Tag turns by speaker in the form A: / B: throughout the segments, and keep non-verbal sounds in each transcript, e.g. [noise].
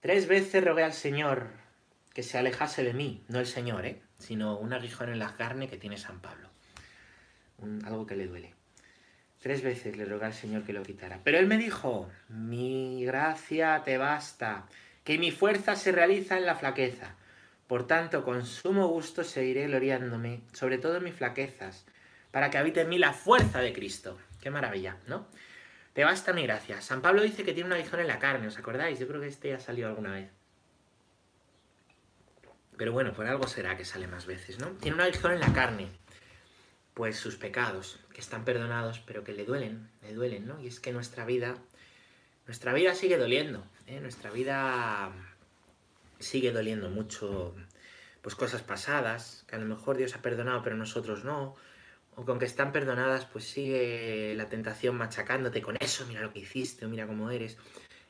A: Tres veces rogué al Señor que se alejase de mí, no el Señor, ¿eh? sino un aguijón en la carne que tiene San Pablo. algo que le duele. Tres veces le rogué al Señor que lo quitara. Pero él me dijo, mi gracia te basta, que mi fuerza se realiza en la flaqueza. Por tanto, con sumo gusto seguiré gloriándome, sobre todo en mis flaquezas, para que habite en mí la fuerza de Cristo. Qué maravilla, ¿no? Te basta mi gracia. San Pablo dice que tiene un aguijón en la carne, ¿os acordáis? Yo creo que este ya salió alguna vez. Pero bueno, por algo será que sale más veces, ¿no? Tiene un aguijón en la carne. Pues sus pecados, que están perdonados, pero que le duelen, le duelen, ¿no? Y es que nuestra vida, nuestra vida sigue doliendo, ¿eh? Nuestra vida sigue doliendo mucho, pues cosas pasadas, que a lo mejor Dios ha perdonado, pero nosotros no o con que están perdonadas, pues sigue la tentación machacándote con eso, mira lo que hiciste, o mira cómo eres,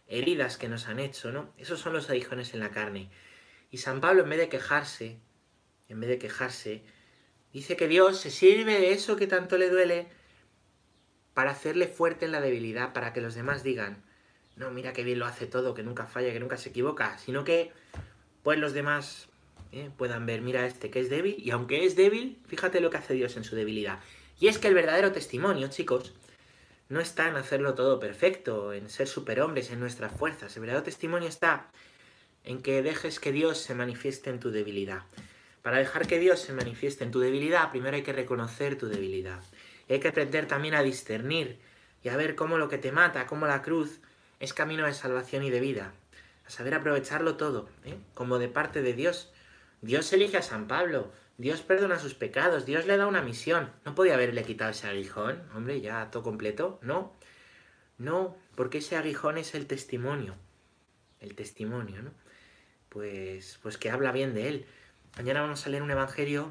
A: heridas que nos han hecho, ¿no? Esos son los aguijones en la carne. Y San Pablo, en vez de quejarse, en vez de quejarse, dice que Dios se sirve de eso que tanto le duele para hacerle fuerte en la debilidad, para que los demás digan, no, mira qué bien lo hace todo, que nunca falla, que nunca se equivoca, sino que, pues los demás ¿eh? puedan ver, mira este que es débil, y aunque es débil, fíjate lo que hace Dios en su debilidad. Y es que el verdadero testimonio, chicos, no está en hacerlo todo perfecto, en ser superhombres, en nuestras fuerzas. El verdadero testimonio está en que dejes que Dios se manifieste en tu debilidad. Para dejar que Dios se manifieste en tu debilidad, primero hay que reconocer tu debilidad. Y hay que aprender también a discernir y a ver cómo lo que te mata, cómo la cruz, es camino de salvación y de vida. A saber aprovecharlo todo, ¿eh? como de parte de Dios, Dios elige a San Pablo, Dios perdona sus pecados, Dios le da una misión. No podía haberle quitado ese aguijón, hombre, ya todo completo. No, no, porque ese aguijón es el testimonio. El testimonio, ¿no? Pues, pues que habla bien de él. Mañana vamos a leer un evangelio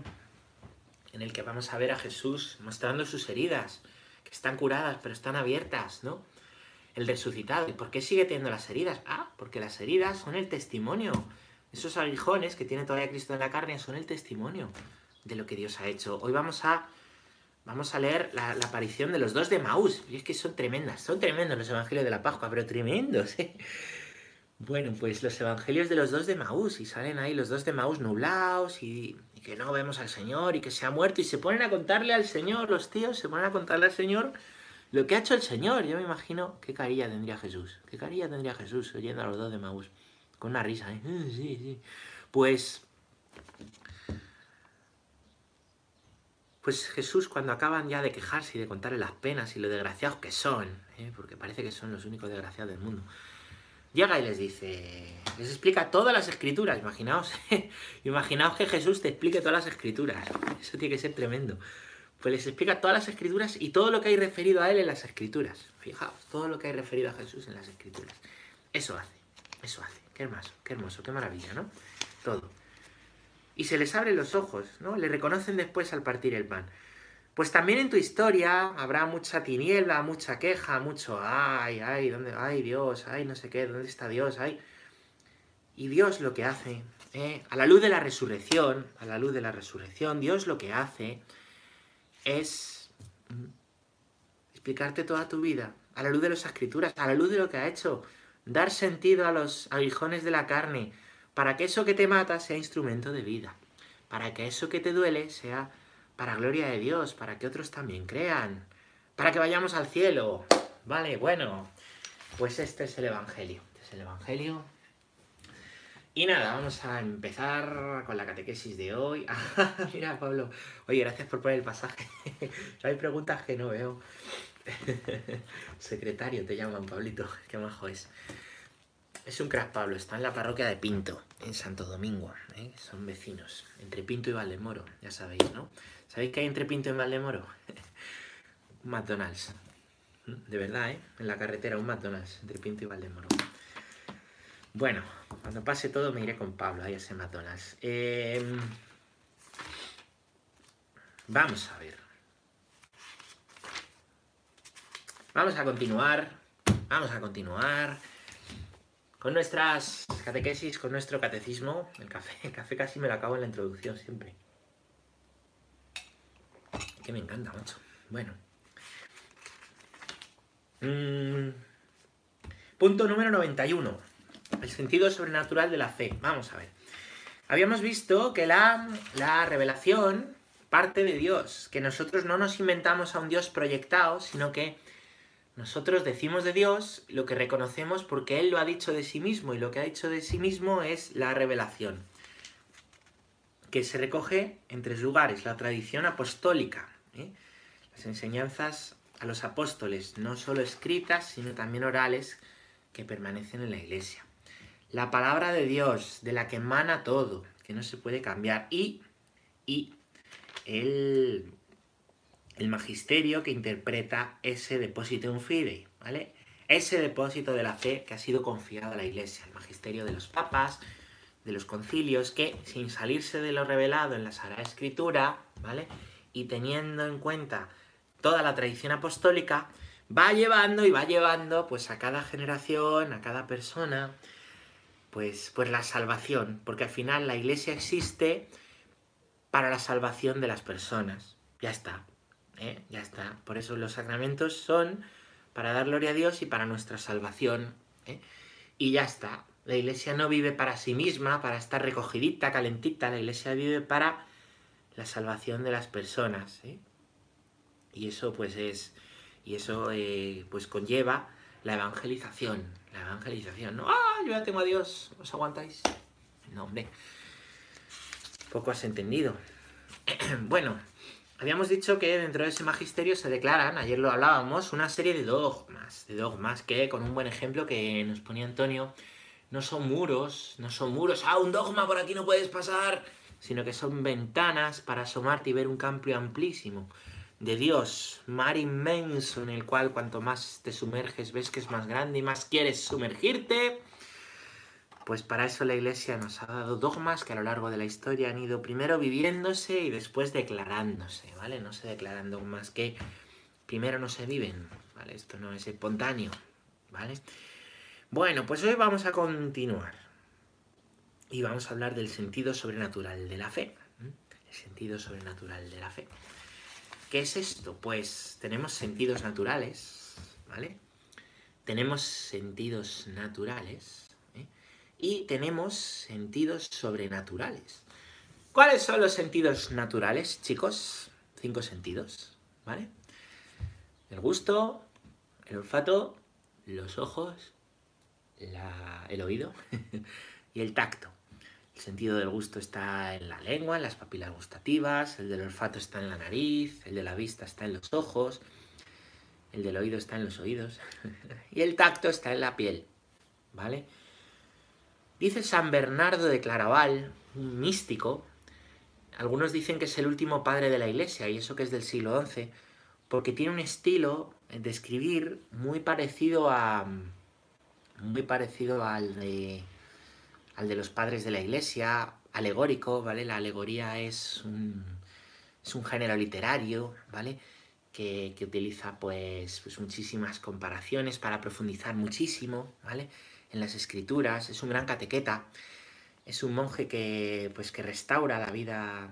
A: en el que vamos a ver a Jesús mostrando sus heridas, que están curadas, pero están abiertas, ¿no? El resucitado. ¿Y por qué sigue teniendo las heridas? Ah, porque las heridas son el testimonio esos aguijones que tiene todavía Cristo en la carne son el testimonio de lo que Dios ha hecho. Hoy vamos a, vamos a leer la, aparición de los dos de Maús. Y es que son tremendas, son tremendos los evangelios de la Pascua, pero tremendos, ¿eh? Bueno, pues los evangelios de los dos de Maús, y salen ahí los dos de Maús nublados, y, y, que no vemos al Señor, y que se ha muerto, y se ponen a contarle al Señor, los tíos se ponen a contarle al Señor lo que ha hecho el Señor. Yo me imagino qué carilla tendría Jesús, qué carilla tendría Jesús oyendo a los dos de Maús. Con una risa, ¿eh? Sí, sí. Pues. Pues Jesús, cuando acaban ya de quejarse y de contarle las penas y lo desgraciados que son, ¿eh? porque parece que son los únicos desgraciados del mundo, llega y les dice, les explica todas las escrituras, imaginaos, [laughs] imaginaos que Jesús te explique todas las escrituras, eso tiene que ser tremendo. Pues les explica todas las escrituras y todo lo que hay referido a él en las escrituras. Fijaos, todo lo que hay referido a Jesús en las escrituras. Eso hace, eso hace. Qué hermoso, qué hermoso, qué maravilla, ¿no? Todo. Y se les abren los ojos, ¿no? Le reconocen después al partir el pan. Pues también en tu historia habrá mucha tiniebla, mucha queja, mucho ay, ay, ¿dónde? Ay, Dios, ay, no sé qué, ¿dónde está Dios? Ay. Y Dios lo que hace, ¿eh? a la luz de la resurrección, a la luz de la resurrección, Dios lo que hace es mm, explicarte toda tu vida, a la luz de las escrituras, a la luz de lo que ha hecho, dar sentido a los aguijones de la carne, para que eso que te mata sea instrumento de vida, para que eso que te duele sea para gloria de Dios, para que otros también crean, para que vayamos al cielo. Vale, bueno, pues este es el Evangelio, este es el Evangelio. Y nada, vamos a empezar con la catequesis de hoy. [laughs] mira, Pablo. Oye, gracias por poner el pasaje. [laughs] Hay preguntas que no veo. [laughs] Secretario te llaman, Pablito. [laughs] Qué majo es. Es un crack, Pablo. Está en la parroquia de Pinto, en Santo Domingo. ¿eh? Son vecinos. Entre Pinto y Valdemoro, ya sabéis, ¿no? ¿Sabéis qué hay entre Pinto y Valdemoro? [laughs] un McDonald's. De verdad, ¿eh? En la carretera, un McDonald's entre Pinto y Valdemoro. Bueno, cuando pase todo me iré con Pablo ahí a ese McDonald's. Em, vamos a ver. Vamos a continuar, vamos a continuar con nuestras catequesis, con nuestro catecismo. El café, el café casi me lo acabo en la introducción siempre. Que me encanta, mucho. Bueno. Mm, punto número 91. el sentido sobrenatural de la fe. Vamos a ver. Habíamos visto que la, la revelación parte de Dios, que nosotros no nos inventamos a un Dios proyectado, sino que nosotros decimos de Dios lo que reconocemos porque Él lo ha dicho de sí mismo y lo que ha dicho de sí mismo es la revelación, que se recoge en tres lugares, la tradición apostólica, ¿eh? las enseñanzas a los apóstoles, no solo escritas, sino también orales, que permanecen en la iglesia. La palabra de Dios, de la que emana todo, que no se puede cambiar, y, y el, el magisterio que interpreta ese depósito fidei, ¿vale? Ese depósito de la fe que ha sido confiado a la iglesia, el magisterio de los papas, de los concilios, que sin salirse de lo revelado en la Sagrada Escritura, ¿vale? Y teniendo en cuenta toda la tradición apostólica, va llevando y va llevando pues a cada generación, a cada persona, pues, pues la salvación, porque al final la iglesia existe para la salvación de las personas. Ya está, ¿eh? ya está. Por eso los sacramentos son para dar gloria a Dios y para nuestra salvación. ¿eh? Y ya está. La iglesia no vive para sí misma, para estar recogidita, calentita. La iglesia vive para la salvación de las personas. ¿eh? Y eso pues es, y eso pues conlleva la evangelización. La evangelización, ¿no? ¡Ah! Yo ya tengo a Dios, ¿os aguantáis? No, hombre. Poco has entendido. [clears throat] bueno, habíamos dicho que dentro de ese magisterio se declaran, ayer lo hablábamos, una serie de dogmas, de dogmas que, con un buen ejemplo que nos ponía Antonio, no son muros, no son muros, ah, un dogma por aquí no puedes pasar, sino que son ventanas para asomarte y ver un campo amplísimo de Dios, mar inmenso en el cual cuanto más te sumerges ves que es más grande y más quieres sumergirte. Pues para eso la Iglesia nos ha dado dogmas que a lo largo de la historia han ido primero viviéndose y después declarándose, ¿vale? No se declaran dogmas que primero no se viven, ¿vale? Esto no es espontáneo, ¿vale? Bueno, pues hoy vamos a continuar y vamos a hablar del sentido sobrenatural de la fe. El sentido sobrenatural de la fe. ¿Qué es esto? Pues tenemos sentidos naturales, ¿vale? Tenemos sentidos naturales. Y tenemos sentidos sobrenaturales. ¿Cuáles son los sentidos naturales, chicos? Cinco sentidos, ¿vale? El gusto, el olfato, los ojos, el oído [laughs] y el tacto. El sentido del gusto está en la lengua, en las papilas gustativas, el del olfato está en la nariz, el de la vista está en los ojos, el del oído está en los oídos [laughs] y el tacto está en la piel, ¿vale? Dice San Bernardo de Claraval, un místico, algunos dicen que es el último padre de la iglesia y eso que es del siglo XI, porque tiene un estilo de escribir muy parecido a muy parecido al de al de los padres de la iglesia, alegórico, ¿vale? La alegoría es un, es un género literario, ¿vale? Que, utiliza pues, pues, muchísimas comparaciones para profundizar muchísimo, ¿vale? En las escrituras, es un gran catequeta, es un monje que, pues, que restaura la vida,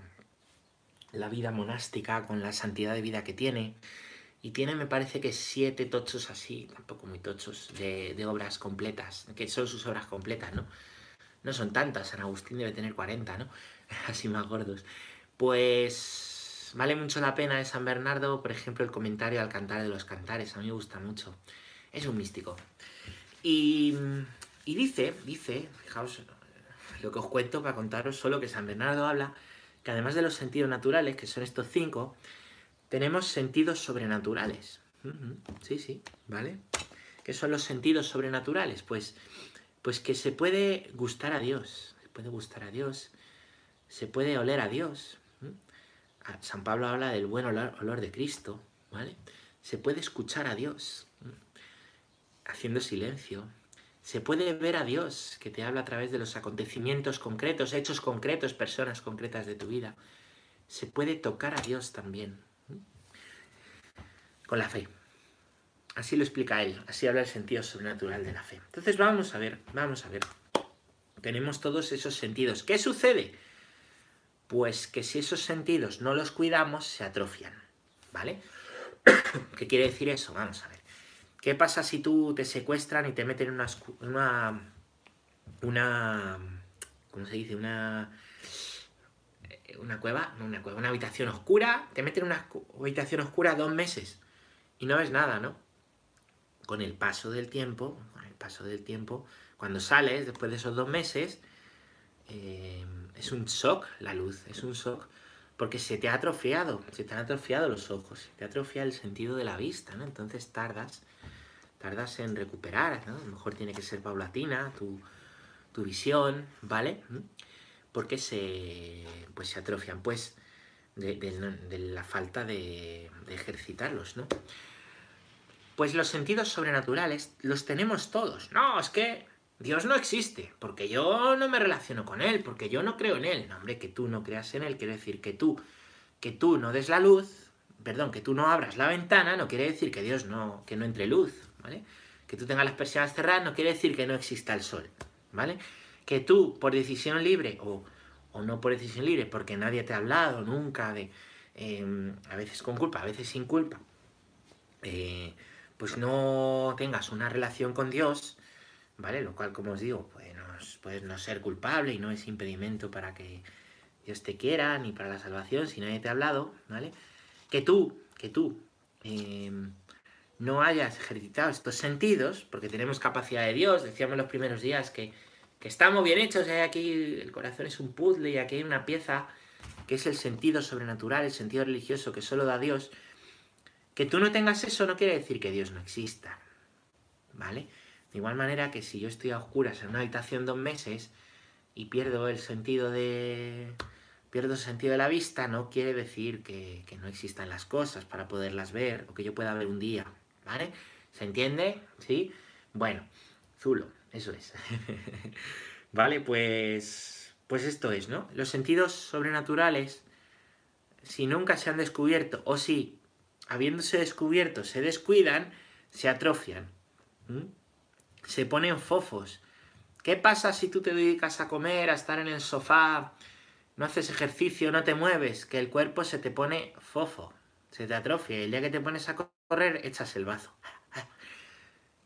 A: la vida monástica con la santidad de vida que tiene, y tiene, me parece que siete tochos así, tampoco muy tochos, de, de obras completas, que son sus obras completas, ¿no? no son tantas, San Agustín debe tener 40, ¿no? [laughs] Así más gordos. Pues vale mucho la pena de San Bernardo, por ejemplo, el comentario al cantar de los cantares, a mí me gusta mucho. Es un místico. Y, dice, dice, fijaos lo que os cuento para contaros solo que San Bernardo habla, que además de los sentidos naturales, que son estos cinco, tenemos sentidos sobrenaturales. Sí, sí, ¿vale? ¿Qué son los sentidos sobrenaturales? Pues pues que se puede gustar a Dios, se puede gustar a Dios, se puede oler a Dios. San Pablo habla del buen olor, de Cristo, ¿vale? Se puede escuchar a Dios, haciendo silencio. Se puede ver a Dios, que te habla a través de los acontecimientos concretos, hechos concretos, personas concretas de tu vida. Se puede tocar a Dios también, con la fe. Así lo explica él, así habla el sentido sobrenatural de la fe. Entonces vamos a ver, vamos a ver. Tenemos todos esos sentidos. ¿Qué sucede? Pues que si esos sentidos no los cuidamos, se atrofian. ¿Vale? [coughs] ¿Qué quiere decir eso? Vamos a ver. ¿Qué pasa si tú te secuestran y te meten en una, una, ¿cómo se dice? Una, una cueva, no una cueva, una habitación oscura, te meten en una habitación oscura dos meses y no ves nada, ¿no? Con el paso del tiempo, con el paso del tiempo, cuando sales después de esos dos meses, eh, es un shock la luz, es un shock porque se te ha atrofiado, se te han atrofiado los ojos, se te atrofia el sentido de la vista, ¿no? Entonces tardas, tardas en recuperar, ¿no? A lo mejor tiene que ser paulatina tu, tu visión, ¿vale? ¿Mm? Porque se, pues se atrofian, pues, de, la falta de, de ejercitarlos, ¿no? Pues los sentidos sobrenaturales los tenemos todos. No, es que Dios no existe, porque yo no me relaciono con Él, porque yo no creo en Él. No, hombre, que tú no creas en Él quiere decir que tú, que tú no des la luz, perdón, que tú no abras la ventana, no quiere decir que Dios no, que no entre luz, ¿vale? Que tú tengas las persianas cerradas no quiere decir que no exista el sol, ¿vale? Que tú, por decisión libre, o, o no por decisión libre, porque nadie te ha hablado nunca de, em, a veces con culpa, a veces sin culpa, eh, pues no tengas una relación con Dios, ¿vale? Lo cual, como os digo, puede no, puede no ser culpable y no es impedimento para que Dios te quiera ni para la salvación si nadie te ha hablado, ¿vale? Que tú, que tú em, no hayas ejercitado estos sentidos, porque tenemos capacidad de Dios, decíamos los primeros días que, que estamos bien hechos, aquí el corazón es un puzzle y aquí hay una pieza que es el sentido sobrenatural, el sentido religioso que solo da Dios. Que tú no tengas eso no quiere decir que Dios no exista, ¿vale? De igual manera que si yo estoy a oscuras en una habitación dos meses y pierdo el sentido de. Pierdo el sentido de la vista, no quiere decir que, no existan las cosas para poderlas ver o que yo pueda ver un día. ¿Vale? ¿Se entiende? ¿Sí? Bueno, Zulo, eso es. [laughs] vale, pues. Pues esto es, ¿no? Los sentidos sobrenaturales, si nunca se han descubierto, o si, habiéndose descubierto, se descuidan, se atrofian se ponen fofos. ¿Qué pasa si tú te dedicas a comer, a estar en el sofá, no haces ejercicio, no te mueves? Que el cuerpo se te pone fofo, se te atrofia. Y el día que te pones a correr, echas el bazo.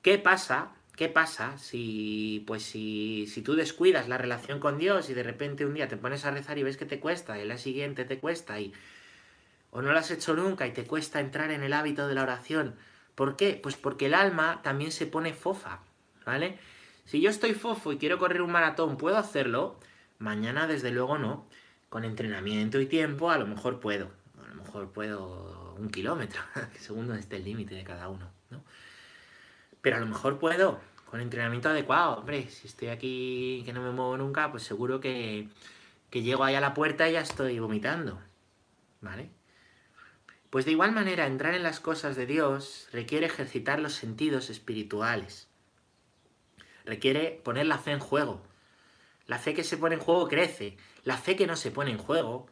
A: ¿Qué pasa? ¿Qué pasa si, pues si, si tú descuidas la relación con Dios y de repente un día te pones a rezar y ves que te cuesta, y día siguiente te cuesta y o no lo has hecho nunca y te cuesta entrar en el hábito de la oración? ¿Por qué? Pues porque el alma también se pone fofa. ¿vale? Si yo estoy fofo y quiero correr un maratón, ¿puedo hacerlo? Mañana, desde luego, no. Con entrenamiento y tiempo, a lo mejor puedo. A lo mejor puedo un kilómetro, [laughs] según donde esté el límite de cada uno, ¿no? Pero a lo mejor puedo, con entrenamiento adecuado. Hombre, si estoy aquí que no me muevo nunca, pues seguro que, que llego ahí a la puerta y ya estoy vomitando, ¿vale? Pues de igual manera, entrar en las cosas de Dios requiere ejercitar los sentidos espirituales requiere poner la fe en juego. La fe que se pone en juego crece. La fe que no se pone en juego,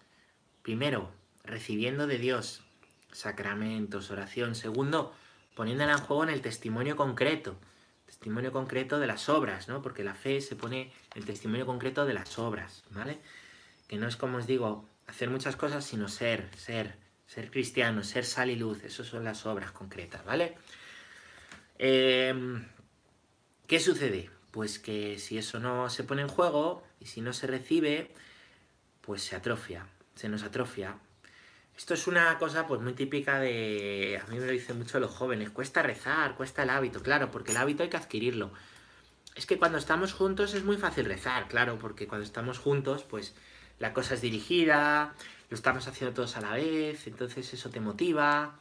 A: primero, recibiendo de Dios sacramentos, oración. Segundo, poniéndola en juego en el testimonio concreto. Testimonio concreto de las obras, ¿no? Porque la fe se pone el testimonio concreto de las obras, ¿vale? Que no es como os digo, hacer muchas cosas, sino ser, ser, ser cristiano, ser sal y luz. Esas son las obras concretas, ¿vale? Eh, ¿Qué sucede? Pues que si eso no se pone en juego y si no se recibe, pues se atrofia, se nos atrofia. Esto es una cosa pues muy típica de... A mí me lo dicen mucho los jóvenes, cuesta rezar, cuesta el hábito, claro, porque el hábito hay que adquirirlo. Es que cuando estamos juntos es muy fácil rezar, claro, porque cuando estamos juntos pues la cosa es dirigida, lo estamos haciendo todos a la vez, entonces eso te motiva,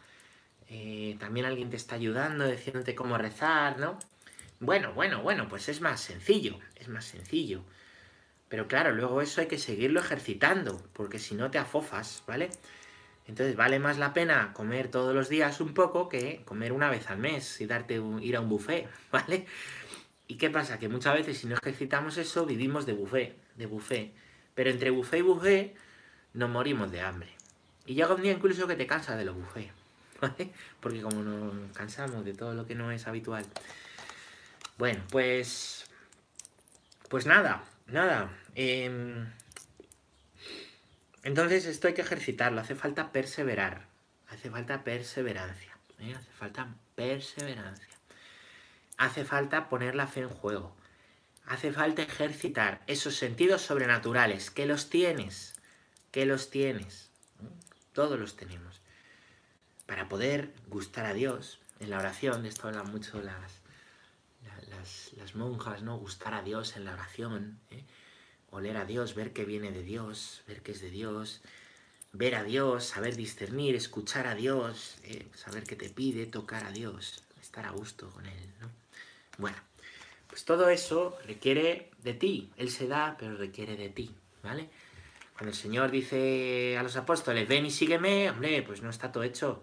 A: eh, también alguien te está ayudando, diciéndote cómo rezar, ¿no? Bueno, bueno, bueno, pues es más sencillo, es más sencillo. Pero claro, luego eso hay que seguirlo ejercitando, porque si no te afofas, ¿vale? Entonces vale más la pena comer todos los días un poco que comer una vez al mes y darte ir a un buffet, [laughs] ¿vale? ¿Y qué pasa? Que muchas veces si no ejercitamos eso vivimos de buffet, de buffet. Pero entre buffet y buffet nos morimos de hambre. Y llega un día incluso que te cansas de los buffets, [laughs] ¿vale? Porque como nos cansamos de todo lo que no es habitual. Bueno, pues... Pues nada, nada. Em, entonces esto hay que ejercitarlo, hace falta perseverar. Hace falta perseverancia. ¿eh? Hace falta perseverancia. Hace falta poner la fe en juego. hace falta ejercitar esos sentidos sobrenaturales, que los tienes, que los tienes, todos los tenemos, para poder gustar a Dios. En la oración, de esto hablan mucho las, las, monjas, ¿no? Gustar a Dios en la oración, ¿eh? oler a Dios, ver que viene de Dios, ver que es de Dios, ver a Dios, saber discernir, escuchar a Dios, ¿eh? saber que te pide, tocar a Dios, estar a gusto con Él, ¿no? Bueno, pues todo eso requiere de ti. Él se da, pero requiere de ti, ¿vale? Cuando el Señor dice a los apóstoles, ven y sígueme, hombre, pues no está todo hecho.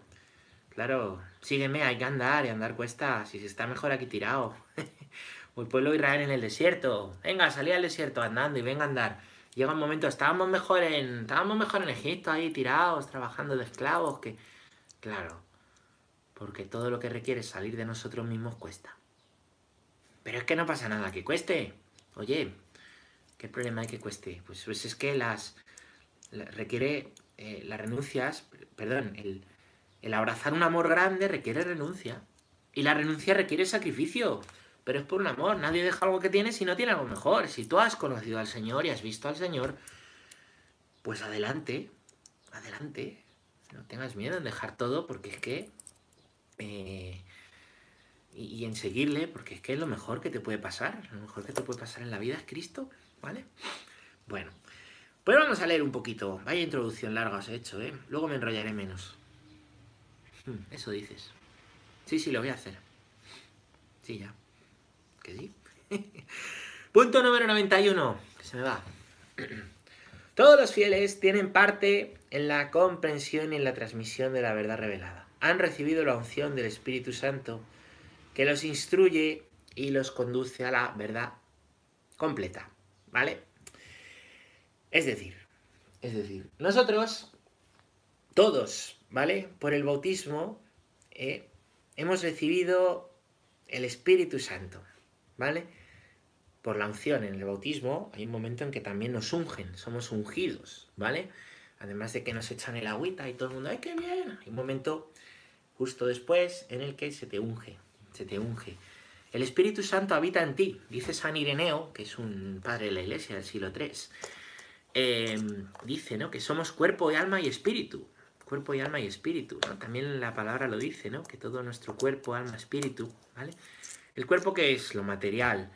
A: Claro, sígueme, hay que andar y andar cuesta, si se está mejor aquí tirado. [laughs] el pueblo de Israel en el desierto. Venga, salí al desierto andando y venga a andar. Llega un momento, estábamos mejor en, estábamos mejor en Egipto, ahí tirados, trabajando de esclavos, que... Claro, porque todo lo que requiere salir de nosotros mismos cuesta. Pero es que no pasa nada que cueste. Oye, ¿qué problema hay que cueste? Pues, pues es que las... requiere eh, las renuncias, perdón, el, el abrazar un amor grande requiere renuncia. Y la renuncia requiere sacrificio. Pero es por un amor. Nadie deja algo que tiene si no tiene algo mejor. Si tú has conocido al Señor y has visto al Señor, pues adelante. Adelante. No tengas miedo en dejar todo porque es que... Eh, y, en seguirle, porque es que es lo mejor que te puede pasar. Lo mejor que te puede pasar en la vida es Cristo, ¿vale? Bueno, pues vamos a leer un poquito. Vaya introducción larga os he hecho, ¿eh? Luego me enrollaré menos. Hmm, eso dices. Sí, sí, lo voy a hacer. Sí, ya. Que sí. [laughs] Punto número 91. Que se me va. [clears throat] Todos los fieles tienen parte en la comprensión y en la transmisión de la verdad revelada. Han recibido la unción del Espíritu Santo que los instruye y los conduce a la verdad completa, ¿vale? Es decir, es decir, nosotros, todos, ¿vale? Por el bautismo, eh, hemos recibido el Espíritu Santo, ¿vale? Por la unción en el bautismo hay un momento en que también nos ungen, somos ungidos, ¿vale? Además de que nos echan el agüita y todo el mundo, ¡ay, qué bien! Hay un momento justo después en el que se te unge, se te unge. El Espíritu Santo habita en ti, dice San Ireneo, que es un padre de la iglesia del siglo III. Em, dice, ¿no? Que somos cuerpo y alma y espíritu. Cuerpo y alma y espíritu. También la palabra lo dice, ¿no? Que todo nuestro cuerpo, alma, espíritu, ¿vale? El cuerpo que es lo material.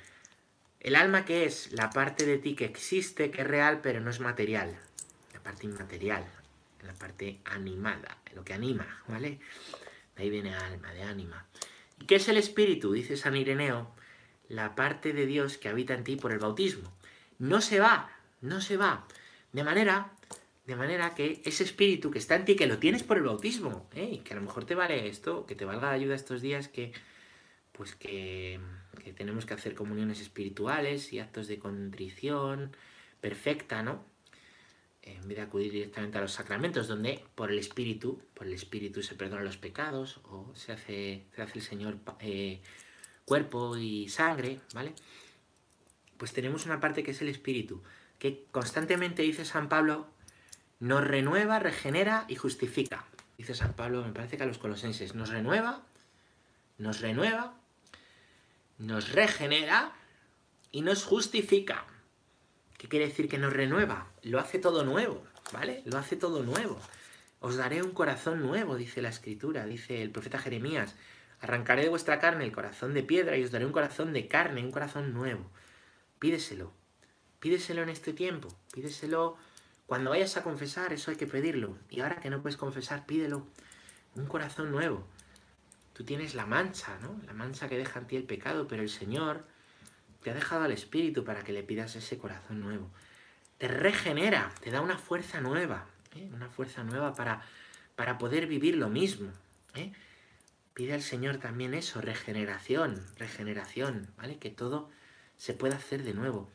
A: El alma que es la parte de ti que existe, que es real, pero no es material. La parte inmaterial, la parte animada, lo que anima, ¿vale? De ahí viene alma, de ánima. ¿Y qué es el espíritu? Dice San Ireneo, la parte de Dios que habita en ti por el bautismo. No se va, no se va. De manera, de manera que ese espíritu que está en ti, que lo tienes por el bautismo, ¿eh? que a lo mejor te vale esto, que te valga de ayuda estos días, que pues que, tenemos que hacer comuniones espirituales y actos de contrición perfecta, ¿no? en vez de acudir directamente a los sacramentos, donde por el Espíritu, por el Espíritu se perdonan los pecados o se hace, se hace el Señor eh, cuerpo y sangre, ¿vale? Pues tenemos una parte que es el Espíritu, que constantemente, dice San Pablo, nos renueva, regenera y justifica. Dice San Pablo, me parece que a los colosenses, nos renueva, nos renueva, nos regenera y nos justifica. ¿Qué quiere decir que nos renueva? Lo hace todo nuevo, ¿vale? Lo hace todo nuevo. Os daré un corazón nuevo, dice la escritura, dice el profeta Jeremías. Arrancaré de vuestra carne el corazón de piedra y os daré un corazón de carne, un corazón nuevo. Pídeselo. Pídeselo en este tiempo. Pídeselo cuando vayas a confesar, eso hay que pedirlo. Y ahora que no puedes confesar, pídelo. Un corazón nuevo. Tú tienes la mancha, ¿no? La mancha que deja en ti el pecado, pero el Señor te ha dejado al Espíritu para que le pidas ese corazón nuevo. Te regenera, te da una fuerza nueva, ¿eh? una fuerza nueva para, para poder vivir lo mismo. ¿eh? Pide al Señor también eso, regeneración, regeneración, ¿vale? Que todo se pueda hacer de nuevo.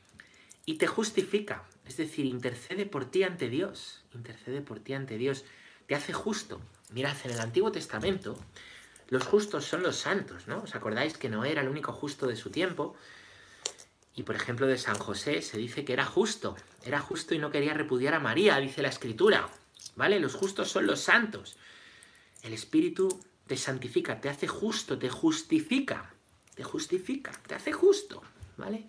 A: Y te justifica, es decir, intercede por ti ante Dios, intercede por ti ante Dios, te hace justo. Mirad, en el Antiguo Testamento, los justos son los santos, ¿no? ¿Os acordáis que no era el único justo de su tiempo? Y por ejemplo de San José se dice que era justo, era justo y no quería repudiar a María, dice la escritura. ¿Vale? Los justos son los santos. El Espíritu te santifica, te hace justo, te justifica, te justifica, te hace justo, ¿vale?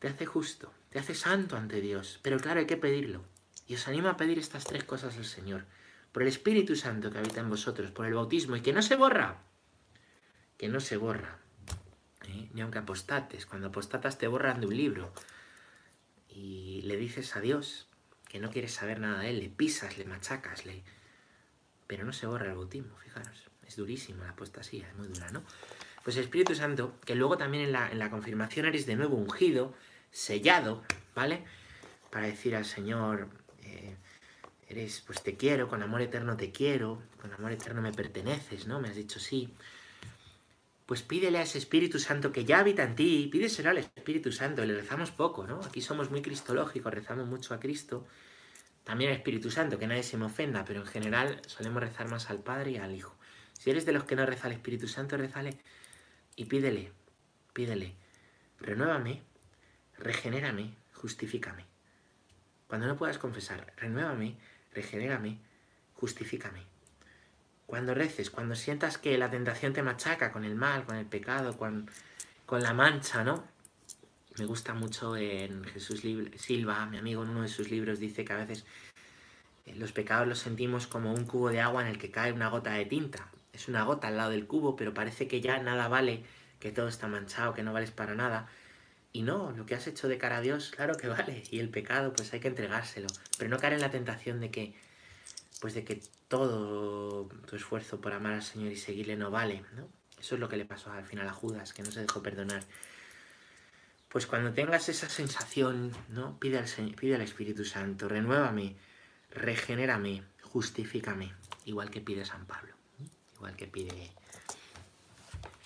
A: te hace justo, te hace santo ante Dios. Pero claro, hay que pedirlo. Y os animo a pedir estas tres cosas al Señor. Por el Espíritu Santo que habita en vosotros, por el bautismo y que no se borra. Que no se borra. ¿eh? Ni aunque apostates. Cuando apostatas te borran de un libro. Y le dices a Dios que no quieres saber nada de Él. Le pisas, le machacas, le... Pero no se borra el bautismo, fijaros. Es durísimo la apostasía, es muy dura, ¿no? Pues el Espíritu Santo, que luego también en la, en la confirmación eres de nuevo ungido, sellado, ¿vale? Para decir al Señor, eres, pues te quiero, con amor eterno te quiero, con amor eterno me perteneces, ¿no? Me has dicho sí. Pues pídele a ese Espíritu Santo que ya habita en ti, pídeselo al Espíritu Santo, le rezamos poco, ¿no? Aquí somos muy cristológicos, rezamos mucho a Cristo, también al Espíritu Santo, que nadie se me ofenda, pero en general solemos rezar más al Padre y al Hijo. Si eres de los que no reza al Espíritu Santo, rezale y pídele, pídele, renuévame, regenérame, justifícame. Cuando no puedas confesar, renuévame, regenérame, justifícame. Cuando reces, cuando sientas que la tentación te machaca con el mal, con el pecado, con, con la mancha, ¿no? Me gusta mucho en Jesús Silva, mi amigo en uno de sus libros dice que a veces eh, los pecados los sentimos como un cubo de agua en el que cae una gota de tinta es una gota al lado del cubo, pero parece que ya nada vale, que todo está manchado, que no vales para nada. Y no, lo que has hecho de cara a Dios, claro que [laughs] vale. Y el pecado, pues hay que entregárselo. Pero no caer en la tentación de que, pues de que todo tu esfuerzo por amar al Señor y seguirle no vale. Eso es lo que le pasó al final a Judas, que no se dejó perdonar. Pues cuando tengas esa sensación, ¿no? Pide al, pide al Espíritu Santo, renuévame, regenérame, justifícame, igual que pide San Pablo igual que pide,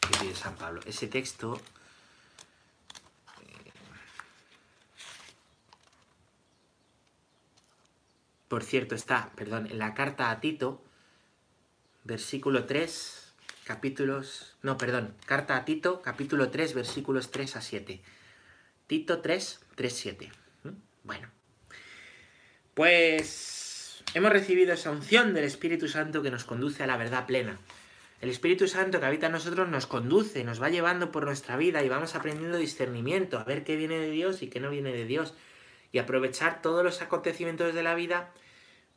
A: que pide San Pablo. Ese texto por cierto, está, perdón, en la carta a Tito, versículo 3, capítulos, no, perdón, carta a Tito, capítulo 3, versículos 3 a 7. Tito 3, 3, 7. Bueno, pues Hemos recibido esa unción del Espíritu Santo que nos conduce a la verdad plena. El Espíritu Santo que habita en nosotros nos conduce, nos va llevando por nuestra vida y vamos aprendiendo discernimiento, a ver qué viene de Dios y qué no viene de Dios. Y aprovechar todos los acontecimientos de la vida,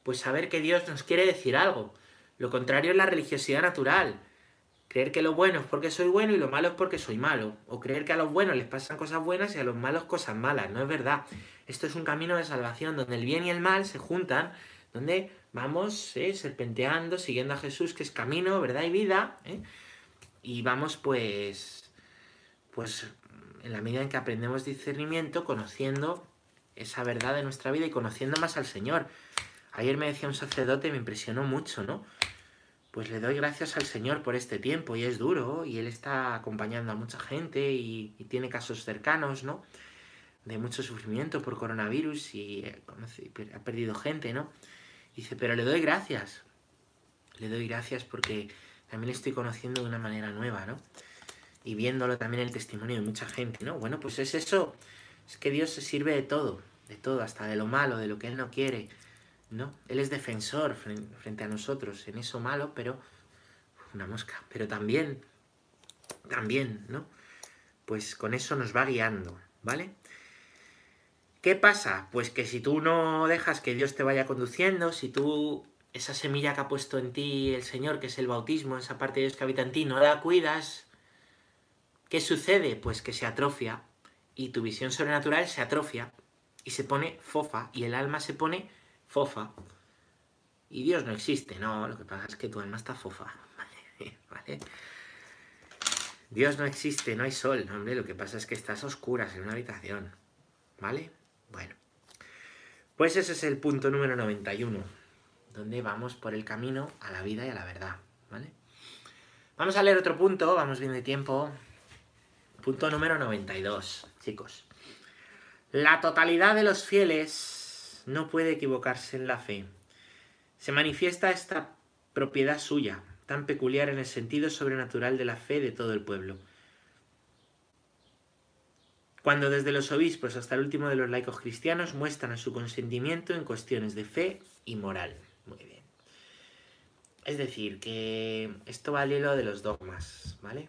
A: pues saber que Dios nos quiere decir algo. Lo contrario es la religiosidad natural. Creer que lo bueno es porque soy bueno y lo malo es porque soy malo. O creer que a los buenos les pasan cosas buenas y a los malos cosas malas. No es verdad. Esto es un camino de salvación donde el bien y el mal se juntan donde vamos eh, serpenteando, siguiendo a Jesús, que es camino, verdad y vida, ¿eh? y vamos pues, pues en la medida en que aprendemos discernimiento, conociendo esa verdad de nuestra vida y conociendo más al Señor. Ayer me decía un sacerdote, me impresionó mucho, ¿no? Pues le doy gracias al Señor por este tiempo y es duro y Él está acompañando a mucha gente y, tiene casos cercanos, ¿no? De mucho sufrimiento por coronavirus y eh, ha perdido gente, ¿no? dice, pero le doy gracias. Le doy gracias porque también le estoy conociendo de una manera nueva, ¿no? Y viéndolo también el testimonio de mucha gente, ¿no? Bueno, pues es eso. Es que Dios se sirve de todo, de todo, hasta de lo malo, de lo que Él no quiere, ¿no? Él es defensor frente a nosotros en eso malo, pero una mosca, pero también, también, ¿no? Pues con eso nos va guiando, ¿vale? ¿Qué pasa? Pues que si tú no dejas que Dios te vaya conduciendo, si tú esa semilla que ha puesto en ti el Señor, que es el bautismo, esa parte de Dios que habita en ti, no la cuidas, ¿qué sucede? Pues que se atrofia y tu visión sobrenatural se atrofia y se pone fofa y el alma se pone fofa. Y Dios no existe, no, lo que pasa es que tu alma está fofa, [laughs] ¿vale? Dios no existe, no hay sol, hombre, lo que pasa es que estás oscuras en una habitación, ¿vale? Bueno, pues ese es el punto número 91, donde vamos por el camino a la vida y a la verdad, ¿vale? Vamos a leer otro punto, vamos bien de tiempo. Punto número 92, chicos. La totalidad de los fieles no puede equivocarse en la fe. Se manifiesta esta propiedad suya, tan peculiar en el sentido sobrenatural de la fe de todo el pueblo cuando desde los obispos hasta el último de los laicos cristianos muestran su consentimiento en cuestiones de fe y moral. Muy bien. Es decir, que esto va al hilo de los dogmas, ¿vale?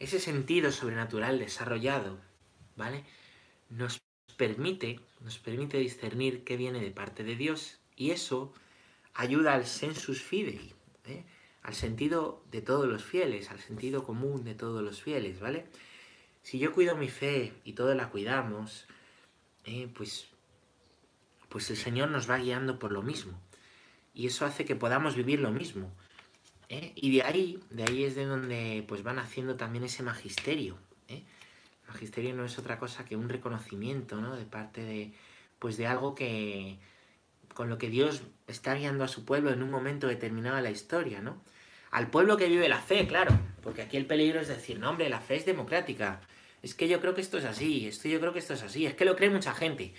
A: Ese sentido sobrenatural desarrollado, ¿vale? nos permite, nos permite discernir qué viene de parte de Dios y eso ayuda al sensus fidei, ¿eh? al sentido de todos los fieles, al sentido común de todos los fieles, ¿vale? Si yo cuido mi fe y todos la cuidamos, ¿eh? pues, pues el Señor nos va guiando por lo mismo. Y eso hace que podamos vivir lo mismo. ¿eh? Y de ahí, de ahí es de donde pues van haciendo también ese magisterio. ¿eh? Magisterio no es otra cosa que un reconocimiento, ¿no? De parte de, pues de algo que, con lo que Dios está guiando a su pueblo en un momento determinado de la historia, ¿no? Al pueblo que vive la fe, claro, porque aquí el peligro es decir, no, hombre, la fe es democrática. Es que yo creo que esto es así, esto yo creo que esto es así, es que lo cree mucha gente.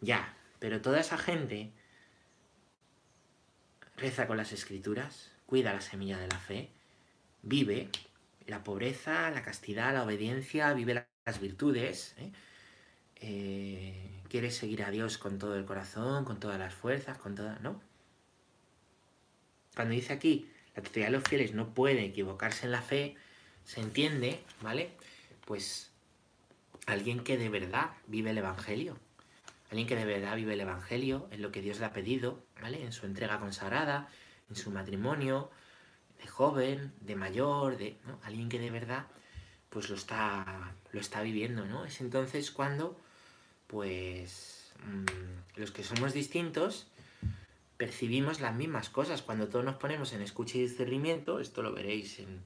A: Ya, pero toda esa gente reza con las escrituras, cuida la semilla de la fe, vive la pobreza, la castidad, la obediencia, vive las virtudes, ¿eh? Eh, quiere seguir a Dios con todo el corazón, con todas las fuerzas, con todas, ¿no? Cuando dice aquí, la totalidad de los fieles no puede equivocarse en la fe, se entiende, ¿vale? Pues alguien que de verdad vive el Evangelio, alguien que de verdad vive el Evangelio en lo que Dios le ha pedido, ¿vale? En su entrega consagrada, en su matrimonio, de joven, de mayor, de ¿no? alguien que de verdad pues lo está lo está viviendo, ¿no? Es entonces cuando pues mmm, los que somos distintos percibimos las mismas cosas. Cuando todos nos ponemos en escucha y discernimiento, esto lo veréis en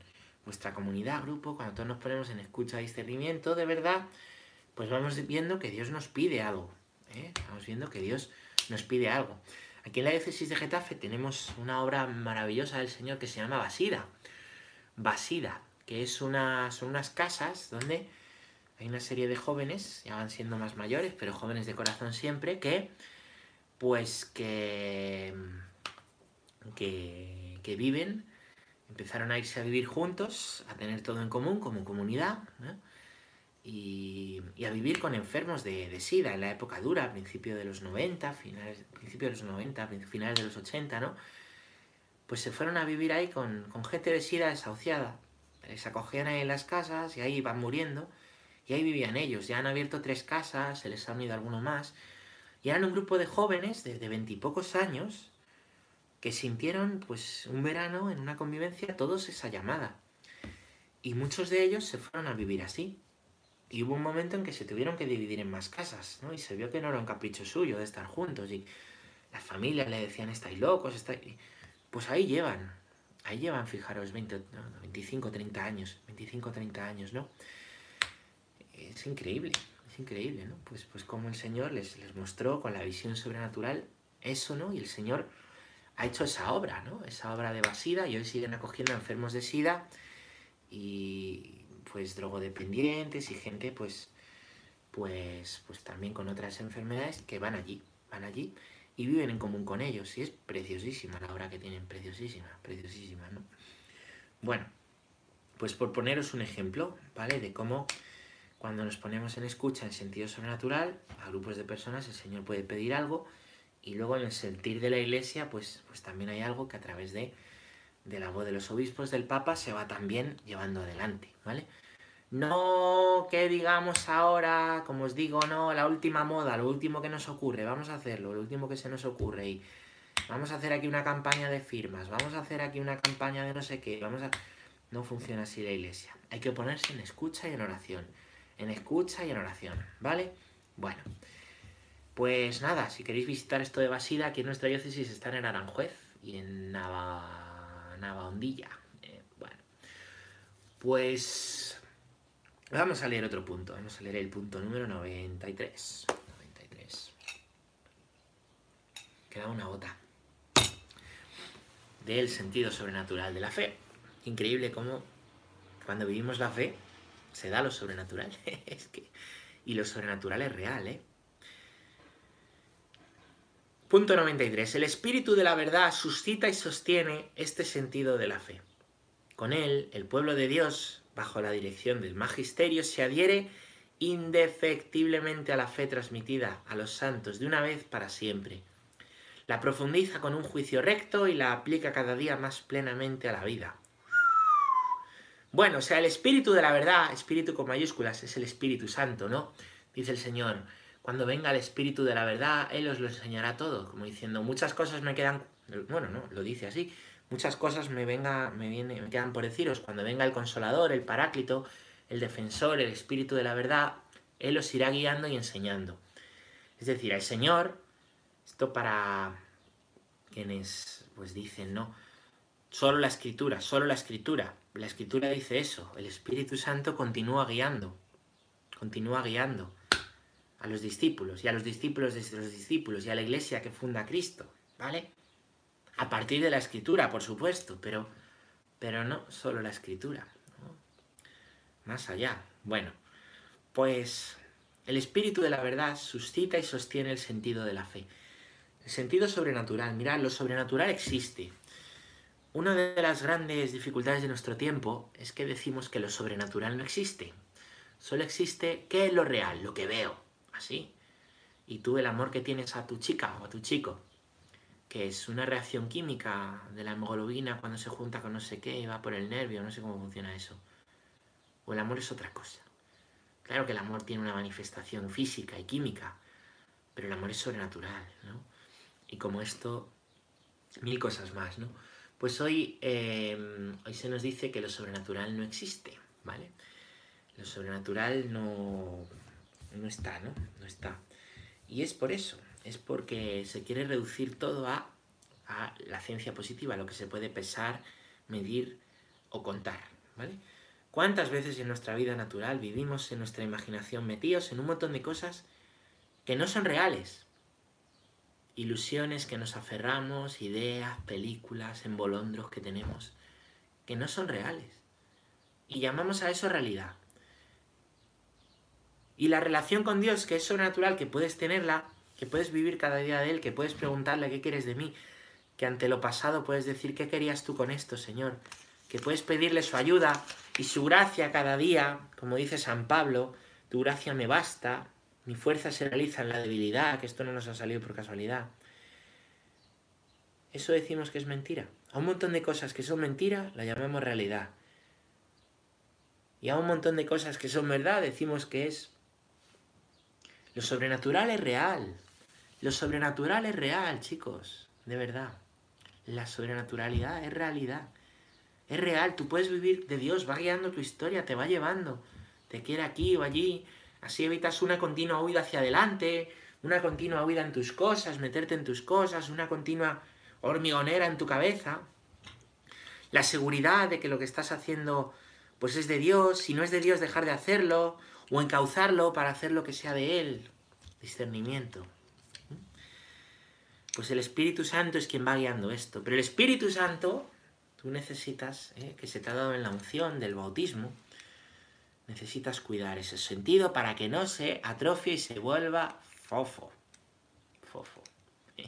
A: vuestra comunidad, grupo, cuando todos nos ponemos en escucha y discernimiento, de verdad, pues vamos viendo que Dios nos pide algo. ¿eh? Vamos viendo que Dios nos pide algo. Aquí en la diócesis de Getafe tenemos una obra maravillosa del Señor que se llama Basida. Basida, que es son unas casas donde hay una serie de jóvenes, ya van siendo más mayores, pero jóvenes de corazón siempre, que pues que, que, viven, empezaron a irse a vivir juntos, a tener todo en común como comunidad, y, a vivir con enfermos de, SIDA en la época dura, principio de los 90, finales, principio de los 90, finales de los 80, ¿no? Pues se fueron a vivir ahí con, con gente de SIDA desahuciada. Les acogían ahí en las casas y ahí iban muriendo. Y ahí vivían ellos. Ya han abierto tres casas, se les ha unido alguno más. Y eran un grupo de jóvenes de veintipocos años que sintieron pues un verano en una convivencia todos esa llamada. Y muchos de ellos se fueron a vivir así. Y hubo un momento en que se tuvieron que dividir en más casas, ¿no? Y se vio que no era un capricho suyo de estar juntos. Y las familias le decían, estáis locos, estáis... Pues ahí llevan, ahí llevan, fijaros, 20, no, 25, 30 años, 25, 30 años, ¿no? Es increíble, es increíble, ¿no? Pues, pues como el Señor les, les mostró con la visión sobrenatural eso, ¿no? Y el Señor ha hecho esa obra, ¿no? Esa obra de Basida y hoy siguen acogiendo a enfermos de SIDA y pues drogodependientes y gente pues pues pues también con otras enfermedades que van allí, van allí y viven en común con ellos y es preciosísima la obra que tienen, preciosísima, preciosísima, ¿no? Bueno, pues por poneros un ejemplo, ¿vale? De cómo cuando nos ponemos en escucha en sentido sobrenatural a grupos de personas el Señor puede pedir algo y luego en el sentir de la iglesia pues, pues también hay algo que a través de, de la voz de los obispos del Papa se va también llevando adelante, ¿vale? No que digamos ahora, como os digo, no, la última moda, lo último que nos ocurre, vamos a hacerlo, lo último que se nos ocurre y vamos a hacer aquí una campaña de firmas, vamos a hacer aquí una campaña de no sé qué, vamos a... No funciona así la iglesia. Hay que ponerse en escucha y en oración. En escucha y en oración, ¿vale? Bueno, pues nada, si queréis visitar esto de Basida, aquí en nuestra diócesis están en Aranjuez y en Nava... Navahondilla. Eh, bueno, pues Vamos a leer otro punto. Vamos a leer el punto número 93. 93. Queda una gota. Del sentido sobrenatural de la fe. Increíble cómo cuando vivimos la fe se da lo sobrenatural. [laughs] es que, y lo sobrenatural es real, ¿eh? Punto 93. El espíritu de la verdad suscita y sostiene este sentido de la fe. Con él, el pueblo de Dios bajo la dirección del magisterio, se adhiere indefectiblemente a la fe transmitida a los santos de una vez para siempre. La profundiza con un juicio recto y la aplica cada día más plenamente a la vida. Bueno, o sea, el espíritu de la verdad, espíritu con mayúsculas, es el Espíritu Santo, ¿no? dice el Señor, cuando venga el Espíritu de la verdad, Él os lo enseñará todo, como diciendo, muchas cosas me quedan, bueno, no, lo dice así, muchas cosas me, venga, me, viene, me quedan por deciros, cuando venga el Consolador, el Paráclito, el Defensor, el Espíritu de la verdad, Él os irá guiando y enseñando. Es decir, el Señor, esto para quienes pues dicen, no, solo la escritura, solo la escritura. La escritura dice eso, el Espíritu Santo continúa guiando, continúa guiando a los discípulos y a los discípulos de los discípulos y a la iglesia que funda Cristo, ¿vale? A partir de la escritura, por supuesto, pero, pero no solo la escritura, más allá. Bueno, pues el espíritu de la verdad suscita y sostiene el sentido de la fe. El sentido sobrenatural, mirad, lo sobrenatural existe. Una de las grandes dificultades de nuestro tiempo es que decimos que lo sobrenatural no existe. Solo existe qué es lo real, lo que veo, así. Y tú el amor que tienes a tu chica o a tu chico, que es una reacción química de la hemoglobina cuando se junta con no sé qué va por el nervio, no sé cómo funciona eso. O el amor es otra cosa. Claro que el amor tiene una manifestación física y química, pero el amor es sobrenatural, ¿no? Y como esto, mil cosas más, ¿no? Pues hoy, em, hoy se nos dice que lo sobrenatural no existe, ¿vale? Lo sobrenatural no, no está, ¿no? No está. Y es por eso, es porque se quiere reducir todo a, a la ciencia positiva, lo que se puede pesar, medir o contar, ¿vale? ¿Cuántas veces en nuestra vida natural vivimos en nuestra imaginación metidos en un montón de cosas que no son reales? Ilusiones que nos aferramos, ideas, películas, embolondros que tenemos, que no son reales. Y llamamos a eso realidad. Y la relación con Dios, que es sobrenatural, que puedes tenerla, que puedes vivir cada día de Él, que puedes preguntarle qué quieres de mí, que ante lo pasado puedes decir qué querías tú con esto, Señor, que puedes pedirle su ayuda y su gracia cada día, como dice San Pablo, tu gracia me basta, mi fuerza se realiza en la debilidad, que esto no nos ha salido por casualidad. Eso decimos que es mentira. A un montón de cosas que son mentira, la llamamos realidad. Y a un montón de cosas que son verdad, decimos que es... Lo sobrenatural es real. Lo sobrenatural es real, chicos, de verdad. La sobrenaturalidad es realidad. Es real, tú puedes vivir de Dios, va guiando tu historia, te va llevando, te quiere aquí o allí, así evitas una continua huida hacia adelante, una continua huida en tus cosas, meterte en tus cosas, una continua hormigonera en tu cabeza. La seguridad de que lo que estás haciendo pues es de Dios, si no es de Dios dejar de hacerlo o encauzarlo para hacer lo que sea de Él. Discernimiento. Pues el Espíritu Santo es quien va guiando esto. Pero el Espíritu Santo Tú necesitas, eh, que se te ha dado en la unción del bautismo, necesitas cuidar ese sentido para que no se atrofie y se vuelva fofo. Fofo. [laughs]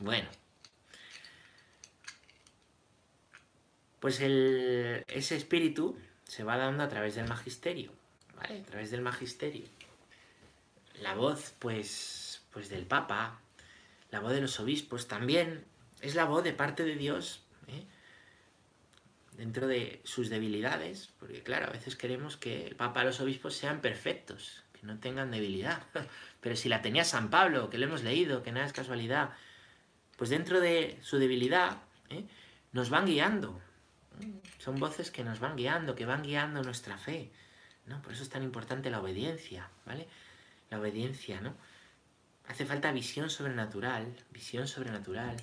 A: bueno. Pues ese espíritu se va dando a través del magisterio, ¿vale? A través del magisterio. La voz, pues, pues del Papa, la voz de los obispos también es la voz de parte de Dios ¿eh? dentro de sus debilidades, porque claro, a veces queremos que el Papa y los obispos sean perfectos, que no tengan debilidad. [laughs] Pero si la tenía San Pablo, que lo hemos leído, que nada es casualidad, pues dentro de su debilidad ¿eh? nos van guiando. Son voces que nos van guiando, que van guiando nuestra fe. ¿no? Por eso es tan importante la obediencia, ¿vale? La obediencia, ¿no? Hace falta visión sobrenatural, visión sobrenatural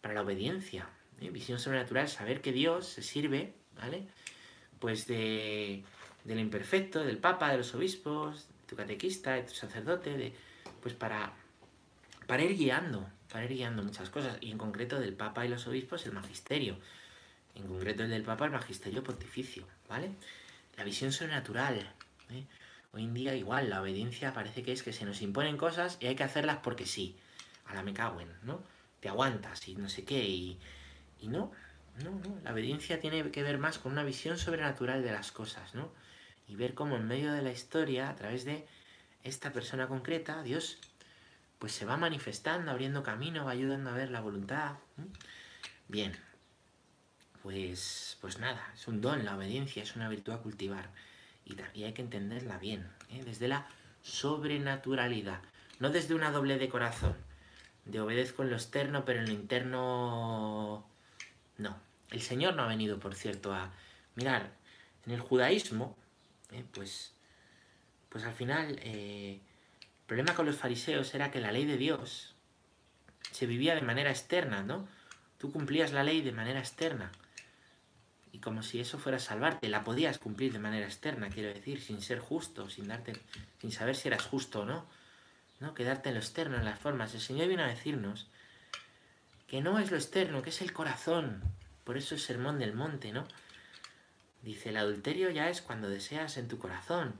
A: para la obediencia, ¿eh? visión sobrenatural, saber que Dios se sirve, ¿vale? Pues de, del imperfecto, del papa, de los obispos, de tu catequista, de tu sacerdote, pues para, para ir guiando, para ir guiando muchas cosas, y en concreto del papa y los obispos el magisterio, en concreto el del papa el magisterio pontificio, ¿vale? La visión sobrenatural, ¿eh? Hoy en día igual, la obediencia parece que es que se nos imponen cosas y hay que hacerlas porque sí. A la me caguen, ¿no? Te aguantas y no sé qué y, y no, no, no. La obediencia tiene que ver más con una visión sobrenatural de las cosas, ¿no? Y ver cómo en medio de la historia, a través de esta persona concreta, Dios pues se va manifestando, abriendo camino, va ayudando a ver la voluntad. Bien, pues, pues nada, es un don la obediencia, es una virtud a cultivar. Y, hay que entenderla bien, ¿eh? desde la sobrenaturalidad. No desde una doble de corazón, de obedezco en lo externo, pero en lo interno no. El Señor no ha venido, por cierto, a mirar. En el judaísmo, eh, pues, pues al final, eh, el problema con los fariseos era que la ley de Dios se vivía de manera externa, ¿no? Tú cumplías la ley de manera externa. Y como si eso fuera salvarte, la podías cumplir de manera externa, quiero decir, sin ser justo, sin darte, sin saber si eras justo o no. ¿No? Quedarte en lo externo, en las formas. El Señor viene a decirnos que no es lo externo, que es el corazón. Por eso es sermón del monte, ¿no? Dice, el adulterio ya es cuando deseas en tu corazón.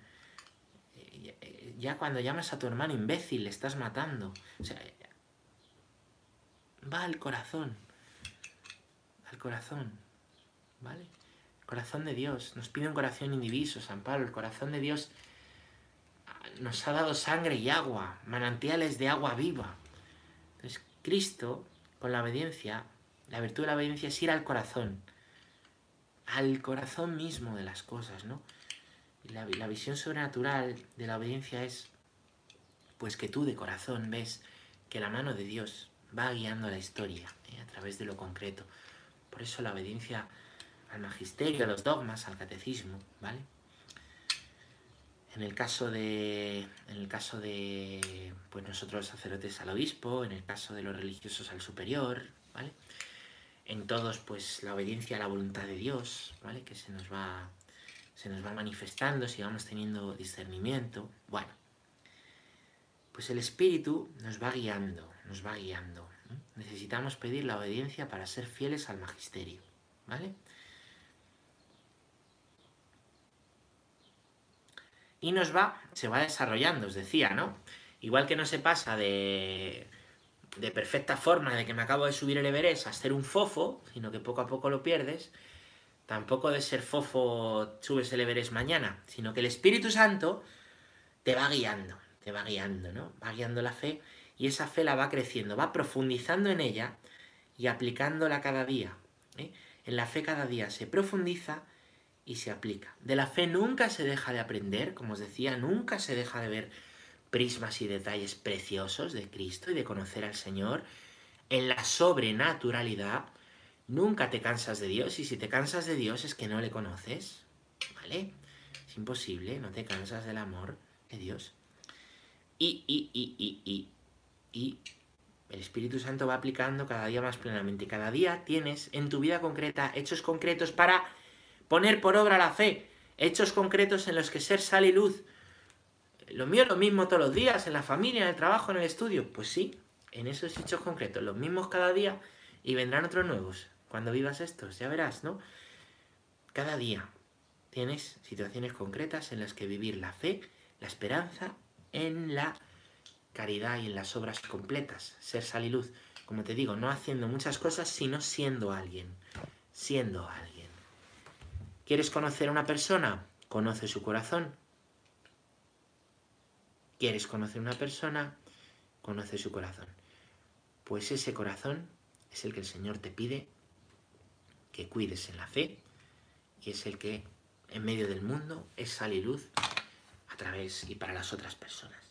A: Ya cuando llamas a tu hermano imbécil, le estás matando. O sea, va al corazón el corazón, ¿vale? Corazón de Dios. Nos pide un corazón indiviso, San Pablo. El corazón de Dios nos ha dado sangre y agua, manantiales de agua viva. Entonces, Cristo, con la obediencia, la virtud de la obediencia es ir al corazón, al corazón mismo de las cosas, ¿no? Y la, la visión sobrenatural de la obediencia es, pues que tú de corazón ves que la mano de Dios va guiando la historia ¿eh? a través de lo concreto. Por eso la obediencia al magisterio, a los dogmas, al catecismo, ¿vale? En el caso de, en el caso de pues nosotros sacerdotes al obispo, en el caso de los religiosos al superior, ¿vale? En todos, pues la obediencia a la voluntad de Dios, ¿vale? Que se nos va, se nos va manifestando si vamos teniendo discernimiento. Bueno, pues el Espíritu nos va guiando, nos va guiando. Necesitamos pedir la obediencia para ser fieles al magisterio, ¿vale? Y nos va, se va desarrollando, os decía, ¿no? Igual que no se pasa de, de perfecta forma de que me acabo de subir el Everest a ser un fofo, sino que poco a poco lo pierdes, tampoco de ser fofo subes el Everest mañana, sino que el Espíritu Santo te va guiando, te va guiando, ¿no? Va guiando la fe y esa fe la va creciendo, va profundizando en ella y aplicándola cada día. ¿eh? En la fe cada día se profundiza y se aplica. De la fe nunca se deja de aprender, como os decía, nunca se deja de ver prismas y detalles preciosos de Cristo y de conocer al Señor. En la sobrenaturalidad nunca te cansas de Dios y si te cansas de Dios es que no le conoces, ¿vale? Es imposible, no te cansas del amor de Dios. Y, y, y, y, y, y el Espíritu Santo va aplicando cada día más plenamente. Cada día tienes en tu vida concreta hechos concretos para poner por obra la fe. Hechos concretos en los que ser sal y luz. Lo mío es lo mismo todos los días, en la familia, en el trabajo, en el estudio. Pues sí, en esos hechos concretos, los mismos cada día y vendrán otros nuevos. Cuando vivas estos, ya verás, ¿no? Cada día tienes situaciones concretas en las que vivir la fe, la esperanza en la caridad y en las obras completas, ser sal y luz. Como te digo, no haciendo muchas cosas, sino siendo alguien. Siendo alguien. ¿Quieres conocer a una persona? Conoce su corazón. ¿Quieres conocer a una persona? Conoce su corazón. Pues ese corazón es el que el Señor te pide que cuides en la fe y es el que en medio del mundo es sal y luz a través y para las otras personas.